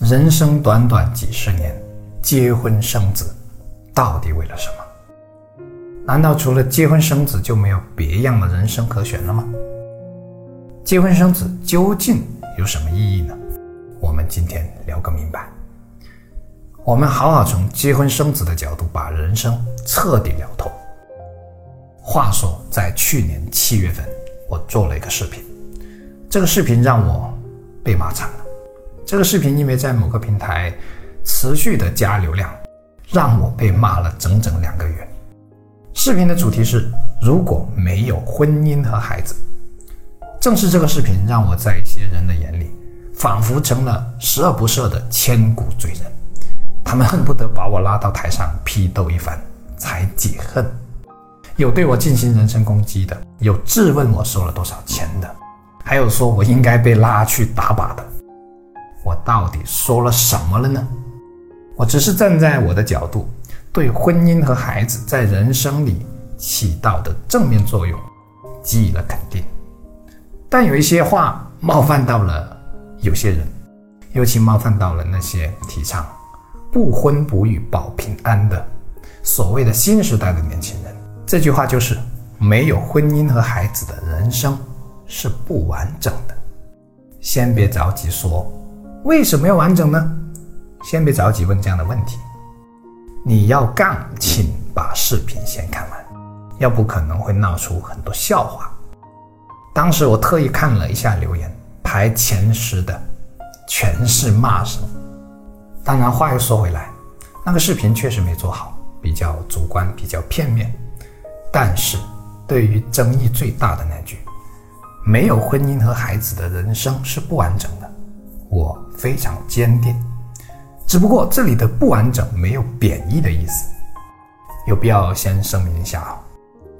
人生短短几十年，结婚生子，到底为了什么？难道除了结婚生子就没有别样的人生可选了吗？结婚生子究竟有什么意义呢？我们今天聊个明白。我们好好从结婚生子的角度把人生彻底聊透。话说，在去年七月份，我做了一个视频，这个视频让我被骂惨。这个视频因为在某个平台持续的加流量，让我被骂了整整两个月。视频的主题是如果没有婚姻和孩子，正是这个视频让我在一些人的眼里，仿佛成了十恶不赦的千古罪人。他们恨不得把我拉到台上批斗一番才解恨。有对我进行人身攻击的，有质问我收了多少钱的，还有说我应该被拉去打靶的。我到底说了什么了呢？我只是站在我的角度，对婚姻和孩子在人生里起到的正面作用给予了肯定。但有一些话冒犯到了有些人，尤其冒犯到了那些提倡不婚不育保平安的所谓的新时代的年轻人。这句话就是：没有婚姻和孩子的人生是不完整的。先别着急说。为什么要完整呢？先别着急问这样的问题。你要杠，请把视频先看完，要不可能会闹出很多笑话。当时我特意看了一下留言，排前十的全是骂声。当然，话又说回来，那个视频确实没做好，比较主观，比较片面。但是，对于争议最大的那句“没有婚姻和孩子的人生是不完整的”，我。非常坚定，只不过这里的不完整没有贬义的意思，有必要先声明一下啊。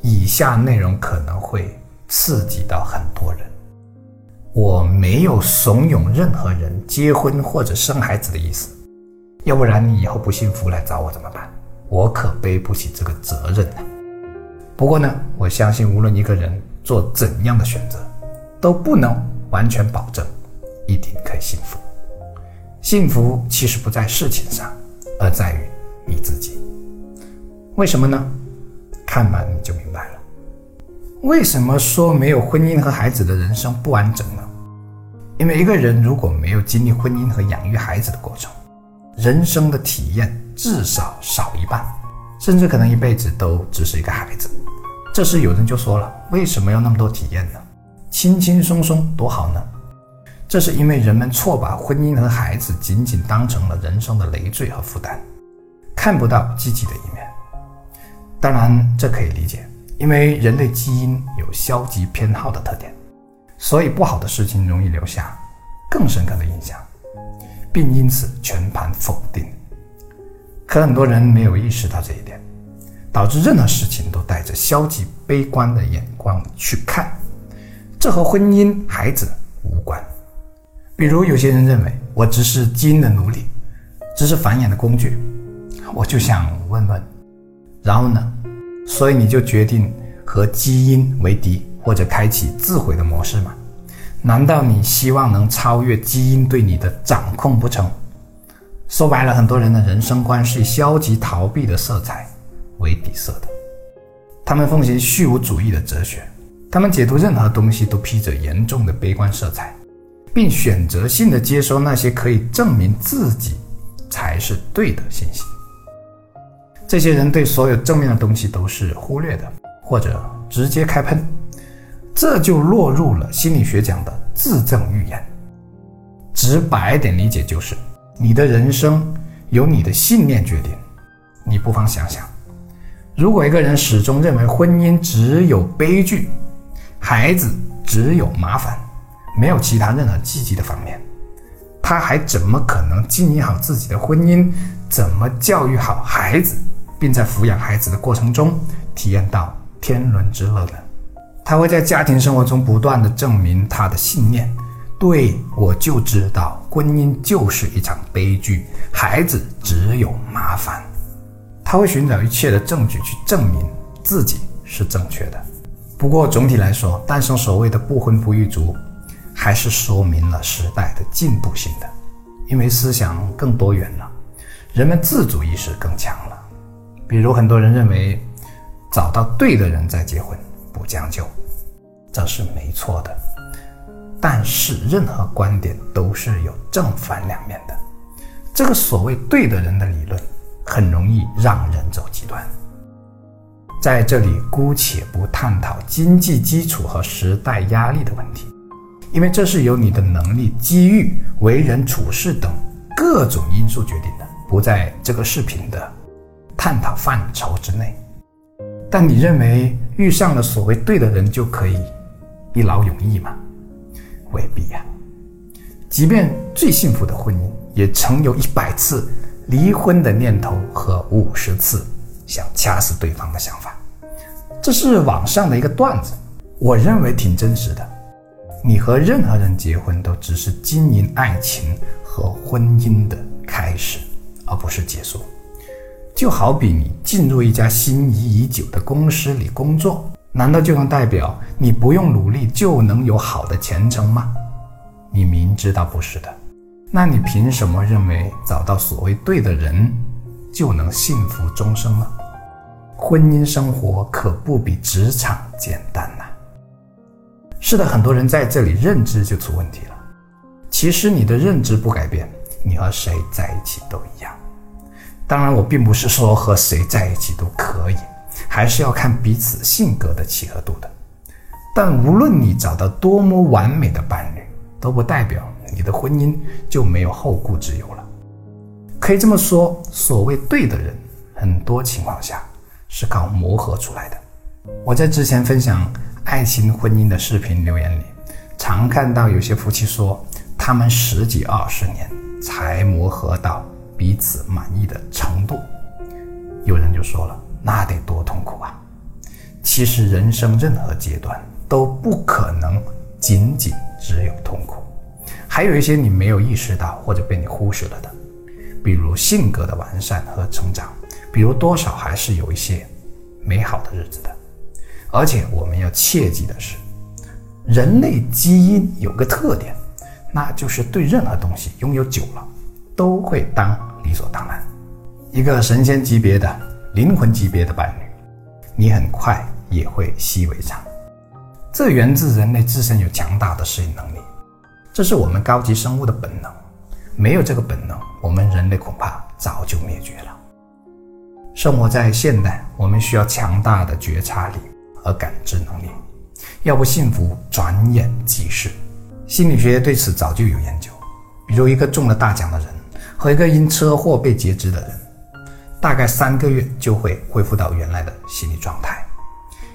以下内容可能会刺激到很多人，我没有怂恿任何人结婚或者生孩子的意思，要不然你以后不幸福来找我怎么办？我可背不起这个责任呢。不过呢，我相信无论一个人做怎样的选择，都不能完全保证一定可以幸福。幸福其实不在事情上，而在于你自己。为什么呢？看完你就明白了。为什么说没有婚姻和孩子的人生不完整呢？因为一个人如果没有经历婚姻和养育孩子的过程，人生的体验至少少一半，甚至可能一辈子都只是一个孩子。这时有人就说了：为什么要那么多体验呢？轻轻松松多好呢？这是因为人们错把婚姻和孩子仅仅当成了人生的累赘和负担，看不到积极的一面。当然，这可以理解，因为人类基因有消极偏好的特点，所以不好的事情容易留下更深刻的印象，并因此全盘否定。可很多人没有意识到这一点，导致任何事情都带着消极悲观的眼光去看，这和婚姻、孩子无关。比如有些人认为我只是基因的奴隶，只是繁衍的工具，我就想问问，然后呢？所以你就决定和基因为敌，或者开启自毁的模式吗？难道你希望能超越基因对你的掌控不成？说白了，很多人的人生观是以消极逃避的色彩为底色的，他们奉行虚无主义的哲学，他们解读任何东西都披着严重的悲观色彩。并选择性的接收那些可以证明自己才是对的信息。这些人对所有正面的东西都是忽略的，或者直接开喷，这就落入了心理学讲的自证预言。直白点理解就是，你的人生由你的信念决定。你不妨想想，如果一个人始终认为婚姻只有悲剧，孩子只有麻烦。没有其他任何积极的方面，他还怎么可能经营好自己的婚姻？怎么教育好孩子，并在抚养孩子的过程中体验到天伦之乐呢？他会在家庭生活中不断的证明他的信念：对我就知道婚姻就是一场悲剧，孩子只有麻烦。他会寻找一切的证据去证明自己是正确的。不过总体来说，诞生所谓的不婚不育族。还是说明了时代的进步性的。因为思想更多元了，人们自主意识更强了。比如很多人认为，找到对的人再结婚不将就，这是没错的。但是任何观点都是有正反两面的。这个所谓对的人的理论，很容易让人走极端。在这里姑且不探讨经济基础和时代压力的问题，因为这是由你的能力、机遇、为人处事等各种因素决定的，不在这个视频的探讨范畴之内。但你认为遇上了所谓对的人就可以一劳永逸吗？未必呀。即便最幸福的婚姻，也曾有一百次离婚的念头和五十次。想掐死对方的想法，这是网上的一个段子，我认为挺真实的。你和任何人结婚，都只是经营爱情和婚姻的开始，而不是结束。就好比你进入一家心仪已久的公司里工作，难道就能代表你不用努力就能有好的前程吗？你明知道不是的，那你凭什么认为找到所谓对的人？就能幸福终生呢。婚姻生活可不比职场简单呐。是的，很多人在这里认知就出问题了。其实你的认知不改变，你和谁在一起都一样。当然，我并不是说和谁在一起都可以，还是要看彼此性格的契合度的。但无论你找到多么完美的伴侣，都不代表你的婚姻就没有后顾之忧了。可以这么说，所谓对的人，很多情况下是靠磨合出来的。我在之前分享爱情婚姻的视频留言里，常看到有些夫妻说，他们十几二十年才磨合到彼此满意的程度。有人就说了，那得多痛苦啊！其实人生任何阶段都不可能仅仅只有痛苦，还有一些你没有意识到或者被你忽视了的。比如性格的完善和成长，比如多少还是有一些美好的日子的。而且我们要切记的是，人类基因有个特点，那就是对任何东西拥有久了，都会当理所当然。一个神仙级别的灵魂级别的伴侣，你很快也会习以为常。这源自人类自身有强大的适应能力，这是我们高级生物的本能。没有这个本能，我们人类恐怕早就灭绝了。生活在现代，我们需要强大的觉察力和感知能力，要不幸福转眼即逝。心理学对此早就有研究，比如一个中了大奖的人和一个因车祸被截肢的人，大概三个月就会恢复到原来的心理状态，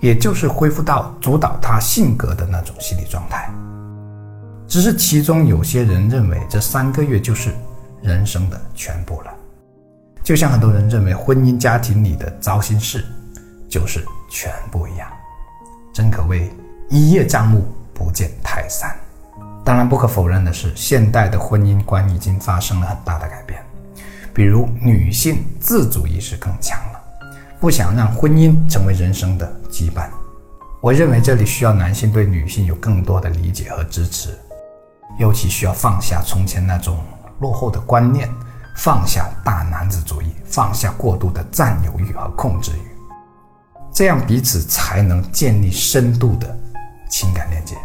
也就是恢复到主导他性格的那种心理状态。只是其中有些人认为这三个月就是人生的全部了，就像很多人认为婚姻家庭里的糟心事就是全部一样，真可谓一叶障目不见泰山。当然，不可否认的是，现代的婚姻观已经发生了很大的改变，比如女性自主意识更强了，不想让婚姻成为人生的羁绊。我认为这里需要男性对女性有更多的理解和支持。尤其需要放下从前那种落后的观念，放下大男子主义，放下过度的占有欲和控制欲，这样彼此才能建立深度的情感连接。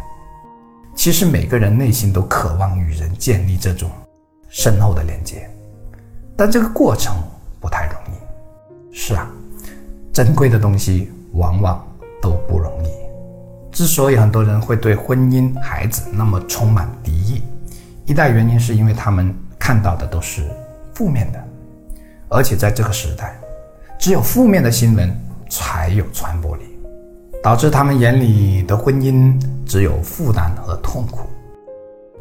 其实每个人内心都渴望与人建立这种深厚的连接，但这个过程不太容易。是啊，珍贵的东西往往都不容易。之所以很多人会对婚姻、孩子那么充满敌意，一大原因是因为他们看到的都是负面的，而且在这个时代，只有负面的新闻才有传播力，导致他们眼里的婚姻只有负担和痛苦。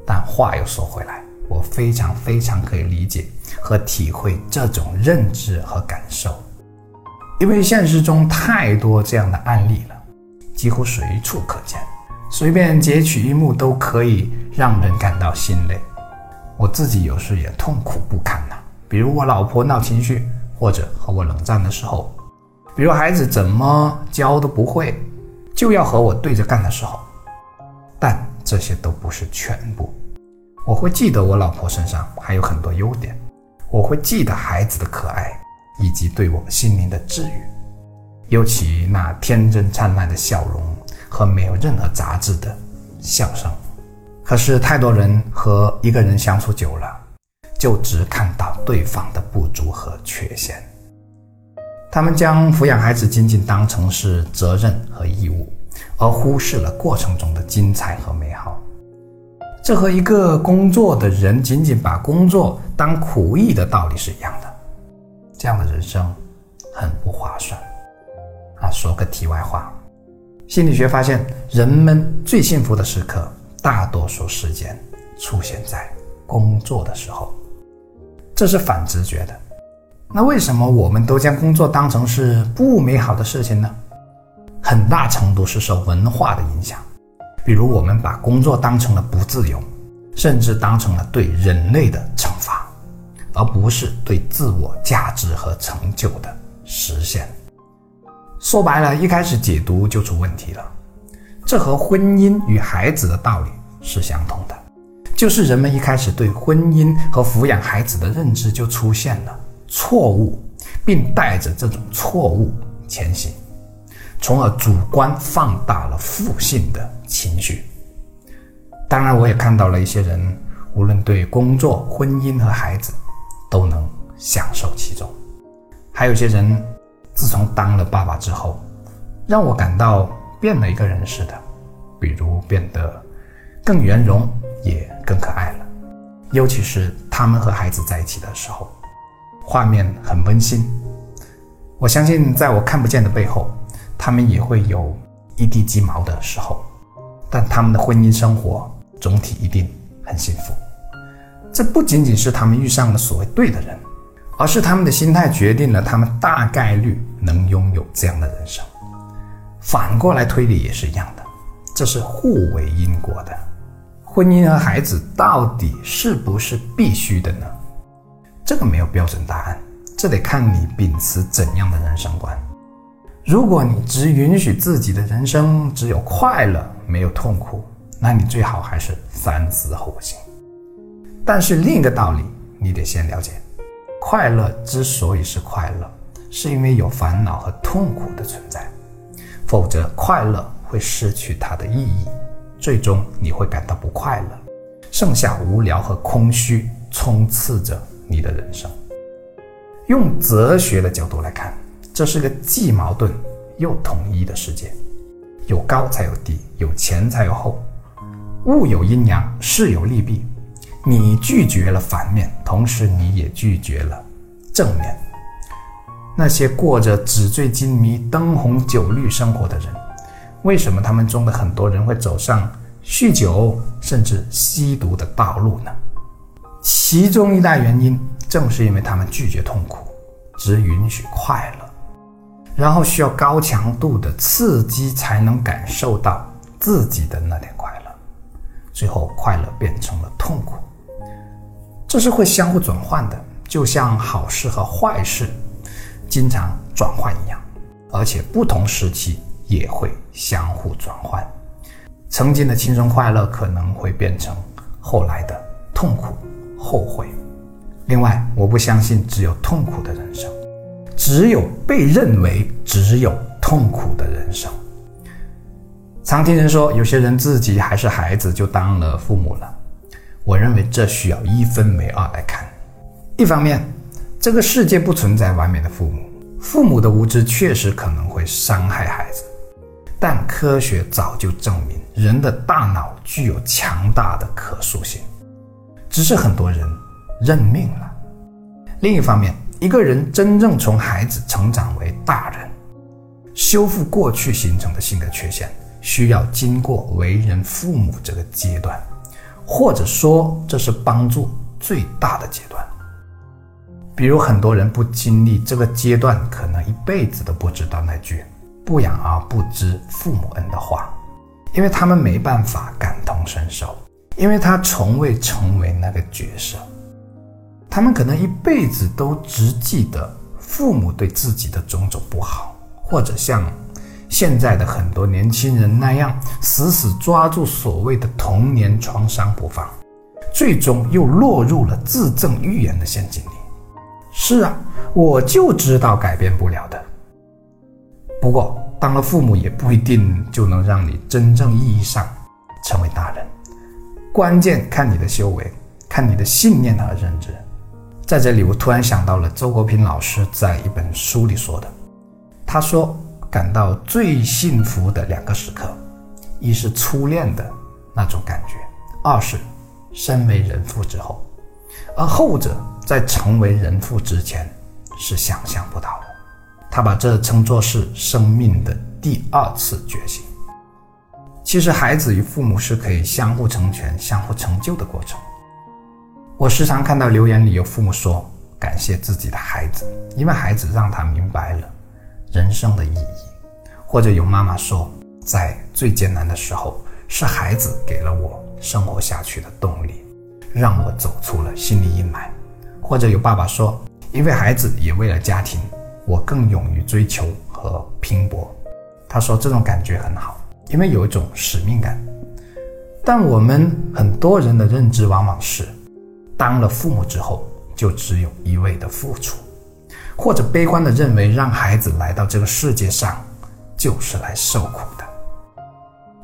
但话又说回来，我非常非常可以理解和体会这种认知和感受，因为现实中太多这样的案例了。几乎随处可见，随便截取一幕都可以让人感到心累。我自己有时也痛苦不堪呐。比如我老婆闹情绪，或者和我冷战的时候，比如孩子怎么教都不会，就要和我对着干的时候。但这些都不是全部。我会记得我老婆身上还有很多优点，我会记得孩子的可爱，以及对我心灵的治愈，尤其那天真灿烂的笑容和没有任何杂质的笑声。可是太多人和一个人相处久了，就只看到对方的不足和缺陷，他们将抚养孩子仅仅当成是责任和义务，而忽视了过程中的精彩和美好。这和一个工作的人仅仅把工作当苦役的道理是一样的，这样的人生很不划算。啊，说个题外话，心理学发现，人们最幸福的时刻，大多数时间出现在工作的时候，这是反直觉的。那为什么我们都将工作当成是不美好的事情呢？很大程度是受文化的影响。比如，我们把工作当成了不自由，甚至当成了对人类的惩罚，而不是对自我价值和成就的实现。说白了，一开始解读就出问题了。这和婚姻与孩子的道理是相同的，就是人们一开始对婚姻和抚养孩子的认知就出现了错误，并带着这种错误前行。从而主观放大了负性的情绪。当然，我也看到了一些人，无论对工作、婚姻和孩子，都能享受其中。还有些人，自从当了爸爸之后，让我感到变了一个人似的，比如变得更圆融，也更可爱了。尤其是他们和孩子在一起的时候，画面很温馨。我相信，在我看不见的背后。他们也会有一地鸡毛的时候，但他们的婚姻生活总体一定很幸福。这不仅仅是他们遇上了所谓对的人，而是他们的心态决定了他们大概率能拥有这样的人生。反过来推理也是一样的，这是互为因果的。婚姻和孩子到底是不是必须的呢？这个没有标准答案，这得看你秉持怎样的人生观。如果你只允许自己的人生只有快乐没有痛苦，那你最好还是三思后行。但是另一个道理，你得先了解：快乐之所以是快乐，是因为有烦恼和痛苦的存在，否则快乐会失去它的意义，最终你会感到不快乐，剩下无聊和空虚充斥着你的人生。用哲学的角度来看。这是个既矛盾又统一的世界，有高才有低，有前才有后，物有阴阳，事有利弊。你拒绝了反面，同时你也拒绝了正面。那些过着纸醉金迷、灯红酒绿生活的人，为什么他们中的很多人会走上酗酒甚至吸毒的道路呢？其中一大原因，正是因为他们拒绝痛苦，只允许快乐。然后需要高强度的刺激才能感受到自己的那点快乐，最后快乐变成了痛苦，这是会相互转换的，就像好事和坏事经常转换一样，而且不同时期也会相互转换。曾经的轻松快乐可能会变成后来的痛苦、后悔。另外，我不相信只有痛苦的人生。只有被认为只有痛苦的人生。常听人说，有些人自己还是孩子就当了父母了。我认为这需要一分为二来看。一方面，这个世界不存在完美的父母，父母的无知确实可能会伤害孩子。但科学早就证明，人的大脑具有强大的可塑性，只是很多人认命了。另一方面，一个人真正从孩子成长为大人，修复过去形成的性格缺陷，需要经过为人父母这个阶段，或者说这是帮助最大的阶段。比如很多人不经历这个阶段，可能一辈子都不知道那句“不养而不知父母恩”的话，因为他们没办法感同身受，因为他从未成为那个角色。他们可能一辈子都只记得父母对自己的种种不好，或者像现在的很多年轻人那样，死死抓住所谓的童年创伤不放，最终又落入了自证预言的陷阱里。是啊，我就知道改变不了的。不过，当了父母也不一定就能让你真正意义上成为大人，关键看你的修为，看你的信念和认知。在这里，我突然想到了周国平老师在一本书里说的，他说感到最幸福的两个时刻，一是初恋的那种感觉，二是身为人父之后，而后者在成为人父之前是想象不到的。他把这称作是生命的第二次觉醒。其实，孩子与父母是可以相互成全、相互成就的过程。我时常看到留言里有父母说感谢自己的孩子，因为孩子让他明白了人生的意义；或者有妈妈说，在最艰难的时候，是孩子给了我生活下去的动力，让我走出了心理阴霾；或者有爸爸说，因为孩子也为了家庭，我更勇于追求和拼搏。他说这种感觉很好，因为有一种使命感。但我们很多人的认知往往是。当了父母之后，就只有一味的付出，或者悲观的认为，让孩子来到这个世界上就是来受苦的。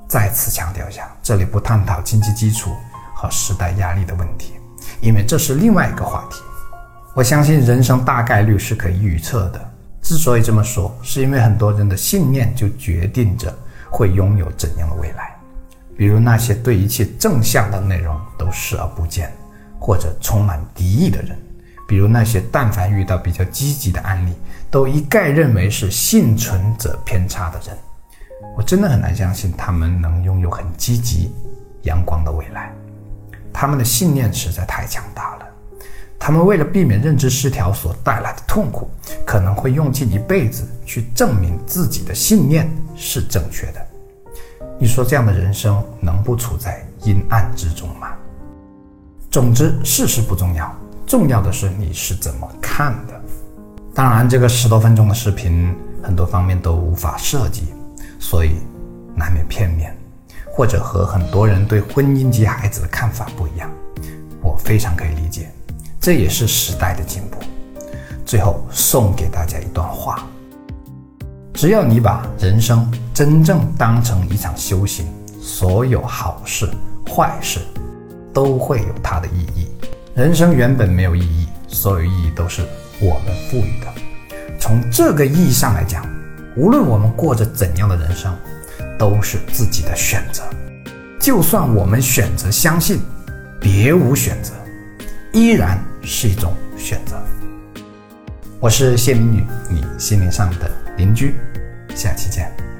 再次强调一下，这里不探讨经济基础和时代压力的问题，因为这是另外一个话题。我相信人生大概率是可以预测的。之所以这么说，是因为很多人的信念就决定着会拥有怎样的未来。比如那些对一切正向的内容都视而不见。或者充满敌意的人，比如那些但凡遇到比较积极的案例，都一概认为是幸存者偏差的人，我真的很难相信他们能拥有很积极、阳光的未来。他们的信念实在太强大了。他们为了避免认知失调所带来的痛苦，可能会用尽一辈子去证明自己的信念是正确的。你说这样的人生能不处在阴暗之中吗？总之，事实不重要，重要的是你是怎么看的。当然，这个十多分钟的视频很多方面都无法涉及，所以难免片面，或者和很多人对婚姻及孩子的看法不一样。我非常可以理解，这也是时代的进步。最后送给大家一段话：只要你把人生真正当成一场修行，所有好事、坏事。都会有它的意义。人生原本没有意义，所有意义都是我们赋予的。从这个意义上来讲，无论我们过着怎样的人生，都是自己的选择。就算我们选择相信，别无选择，依然是一种选择。我是谢明宇，你心灵上的邻居。下期见。